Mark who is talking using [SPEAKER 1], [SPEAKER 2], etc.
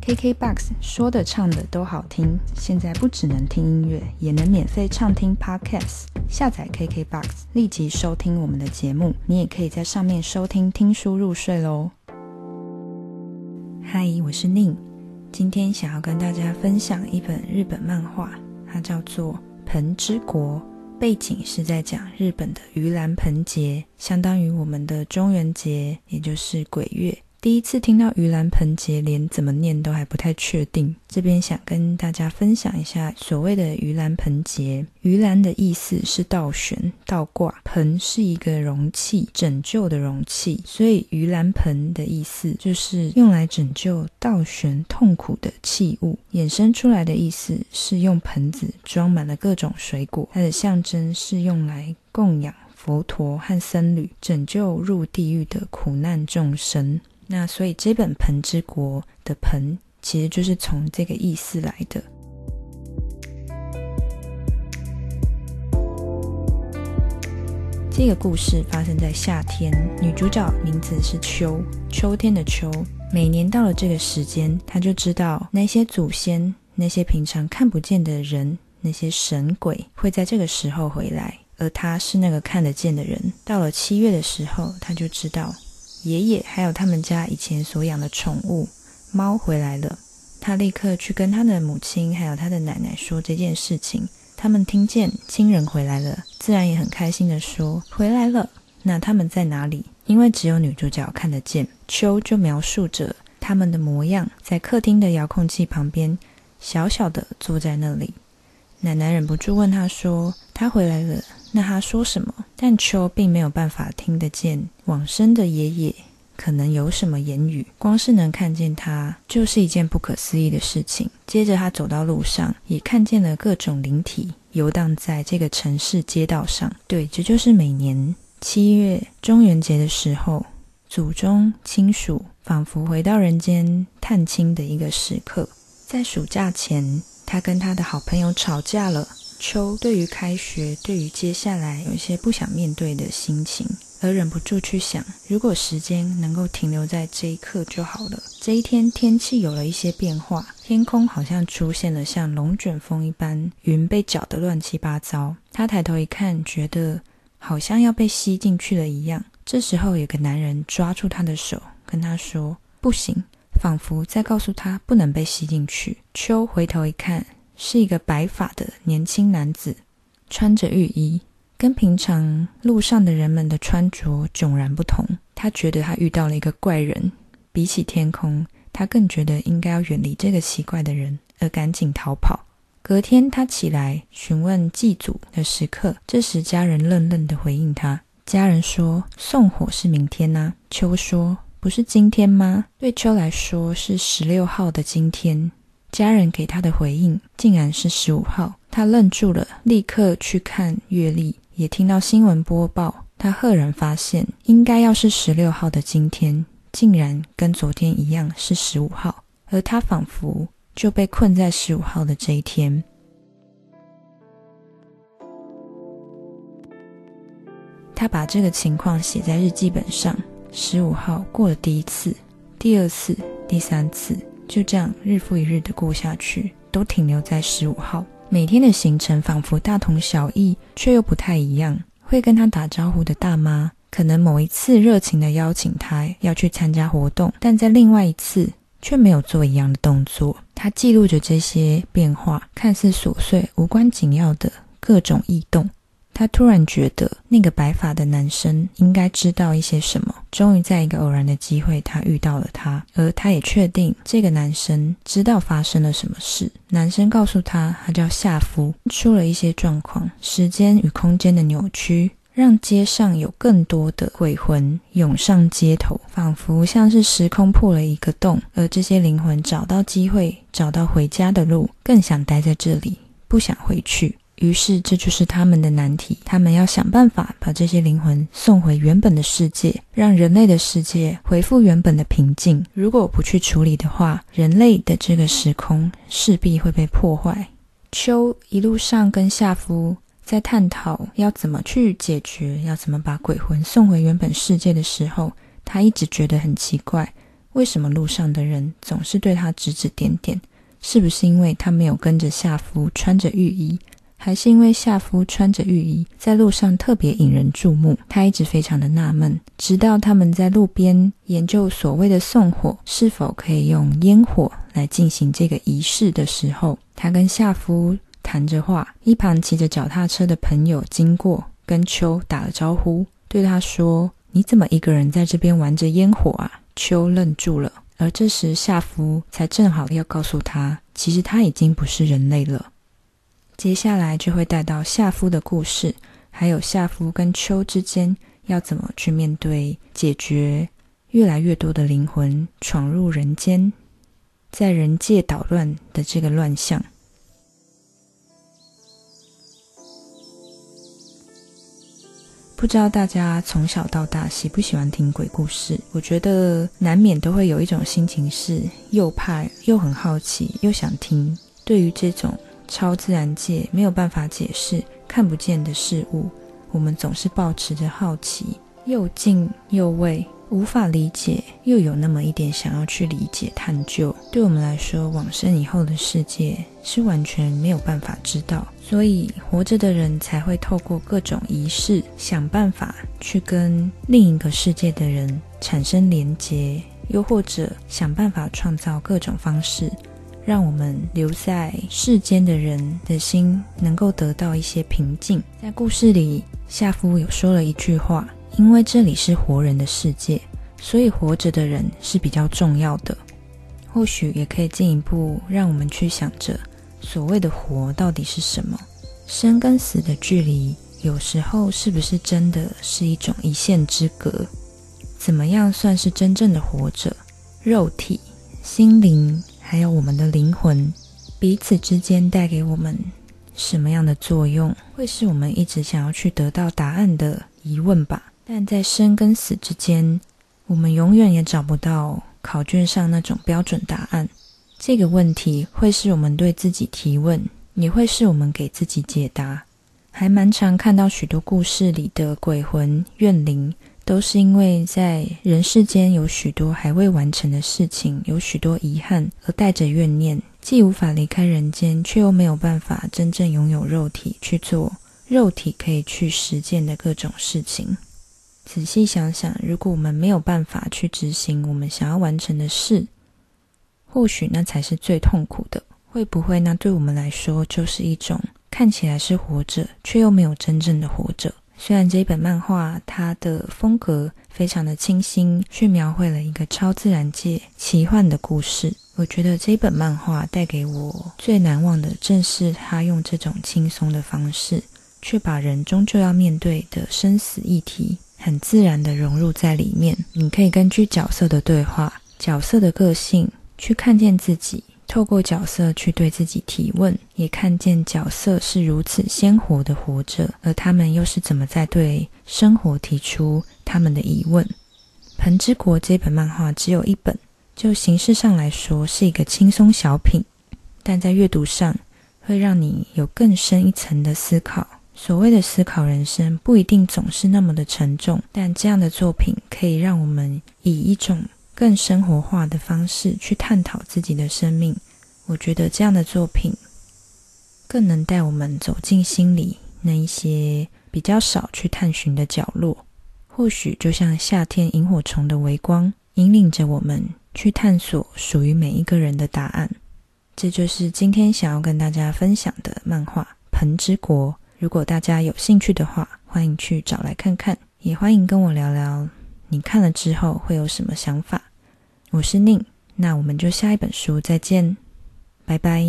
[SPEAKER 1] KKBOX 说的唱的都好听，现在不只能听音乐，也能免费畅听 Podcast。下载 KKBOX，立即收听我们的节目。你也可以在上面收听听书入睡喽。嗨，我是宁，今天想要跟大家分享一本日本漫画，它叫做《盆之国》，背景是在讲日本的盂兰盆节，相当于我们的中元节，也就是鬼月。第一次听到盂兰盆节，连怎么念都还不太确定。这边想跟大家分享一下所谓的盂兰盆节。盂兰的意思是倒悬、倒挂，盆是一个容器，拯救的容器，所以盂兰盆的意思就是用来拯救倒悬痛苦的器物。衍生出来的意思是用盆子装满了各种水果，它的象征是用来供养佛陀和僧侣，拯救入地狱的苦难众生。那所以这本《盆之国》的“盆”其实就是从这个意思来的。这个故事发生在夏天，女主角名字是秋，秋天的秋。每年到了这个时间，她就知道那些祖先、那些平常看不见的人、那些神鬼会在这个时候回来，而她是那个看得见的人。到了七月的时候，她就知道。爷爷还有他们家以前所养的宠物猫回来了，他立刻去跟他的母亲还有他的奶奶说这件事情。他们听见亲人回来了，自然也很开心的说回来了。那他们在哪里？因为只有女主角看得见。秋就描述着他们的模样，在客厅的遥控器旁边，小小的坐在那里。奶奶忍不住问他说：“他回来了。”那他说什么？但秋并没有办法听得见往生的爷爷可能有什么言语，光是能看见他就是一件不可思议的事情。接着他走到路上，也看见了各种灵体游荡在这个城市街道上。对，这就是每年七月中元节的时候，祖宗亲属仿佛回到人间探亲的一个时刻。在暑假前，他跟他的好朋友吵架了。秋对于开学，对于接下来有一些不想面对的心情，而忍不住去想，如果时间能够停留在这一刻就好了。这一天天气有了一些变化，天空好像出现了像龙卷风一般，云被搅得乱七八糟。他抬头一看，觉得好像要被吸进去了一样。这时候有个男人抓住他的手，跟他说：“不行。”仿佛在告诉他不能被吸进去。秋回头一看。是一个白发的年轻男子，穿着浴衣，跟平常路上的人们的穿着迥然不同。他觉得他遇到了一个怪人，比起天空，他更觉得应该要远离这个奇怪的人，而赶紧逃跑。隔天，他起来询问祭祖的时刻，这时家人愣愣的回应他：“家人说送火是明天呐。”秋说：“不是今天吗？”对秋来说是十六号的今天。家人给他的回应竟然是十五号，他愣住了，立刻去看月历，也听到新闻播报。他赫然发现，应该要是十六号的今天，竟然跟昨天一样是十五号，而他仿佛就被困在十五号的这一天。他把这个情况写在日记本上。十五号过了第一次，第二次，第三次。就这样日复一日的过下去，都停留在十五号。每天的行程仿佛大同小异，却又不太一样。会跟他打招呼的大妈，可能某一次热情的邀请他要去参加活动，但在另外一次却没有做一样的动作。他记录着这些变化，看似琐碎、无关紧要的各种异动。他突然觉得那个白发的男生应该知道一些什么。终于在一个偶然的机会，他遇到了他，而他也确定这个男生知道发生了什么事。男生告诉他，他叫夏夫，出了一些状况，时间与空间的扭曲，让街上有更多的鬼魂涌上街头，仿佛像是时空破了一个洞。而这些灵魂找到机会，找到回家的路，更想待在这里，不想回去。于是，这就是他们的难题。他们要想办法把这些灵魂送回原本的世界，让人类的世界恢复原本的平静。如果不去处理的话，人类的这个时空势必会被破坏。秋一路上跟夏夫在探讨要怎么去解决，要怎么把鬼魂送回原本世界的时候，他一直觉得很奇怪：为什么路上的人总是对他指指点点？是不是因为他没有跟着夏夫穿着浴衣，还是因为夏夫穿着浴衣在路上特别引人注目？他一直非常的纳闷，直到他们在路边研究所谓的送火是否可以用烟火来进行这个仪式的时候，他跟夏夫谈着话，一旁骑着脚踏车的朋友经过，跟秋打了招呼，对他说：“你怎么一个人在这边玩着烟火啊？”秋愣住了。而这时，夏夫才正好要告诉他，其实他已经不是人类了。接下来就会带到夏夫的故事，还有夏夫跟秋之间要怎么去面对、解决越来越多的灵魂闯入人间，在人界捣乱的这个乱象。不知道大家从小到大喜不喜欢听鬼故事？我觉得难免都会有一种心情，是又怕又很好奇，又想听。对于这种超自然界没有办法解释、看不见的事物，我们总是保持着好奇，又敬又畏。无法理解，又有那么一点想要去理解、探究。对我们来说，往生以后的世界是完全没有办法知道，所以活着的人才会透过各种仪式，想办法去跟另一个世界的人产生连结，又或者想办法创造各种方式，让我们留在世间的人的心能够得到一些平静。在故事里，夏夫有说了一句话。因为这里是活人的世界，所以活着的人是比较重要的。或许也可以进一步让我们去想着，所谓的活到底是什么？生跟死的距离，有时候是不是真的是一种一线之隔？怎么样算是真正的活着？肉体、心灵，还有我们的灵魂，彼此之间带给我们什么样的作用？会是我们一直想要去得到答案的疑问吧？但在生跟死之间，我们永远也找不到考卷上那种标准答案。这个问题会是我们对自己提问，也会是我们给自己解答。还蛮常看到许多故事里的鬼魂怨灵，都是因为在人世间有许多还未完成的事情，有许多遗憾，而带着怨念，既无法离开人间，却又没有办法真正拥有肉体去做肉体可以去实践的各种事情。仔细想想，如果我们没有办法去执行我们想要完成的事，或许那才是最痛苦的。会不会那对我们来说就是一种看起来是活着，却又没有真正的活着？虽然这一本漫画它的风格非常的清新，去描绘了一个超自然界奇幻的故事，我觉得这一本漫画带给我最难忘的，正是他用这种轻松的方式，却把人终究要面对的生死议题。很自然的融入在里面。你可以根据角色的对话、角色的个性去看见自己，透过角色去对自己提问，也看见角色是如此鲜活的活着，而他们又是怎么在对生活提出他们的疑问。《盆之国》这本漫画只有一本，就形式上来说是一个轻松小品，但在阅读上会让你有更深一层的思考。所谓的思考人生，不一定总是那么的沉重，但这样的作品可以让我们以一种更生活化的方式去探讨自己的生命。我觉得这样的作品更能带我们走进心里那一些比较少去探寻的角落。或许就像夏天萤火虫的微光，引领着我们去探索属于每一个人的答案。这就是今天想要跟大家分享的漫画《盆之国》。如果大家有兴趣的话，欢迎去找来看看，也欢迎跟我聊聊你看了之后会有什么想法。我是宁，那我们就下一本书再见，拜拜。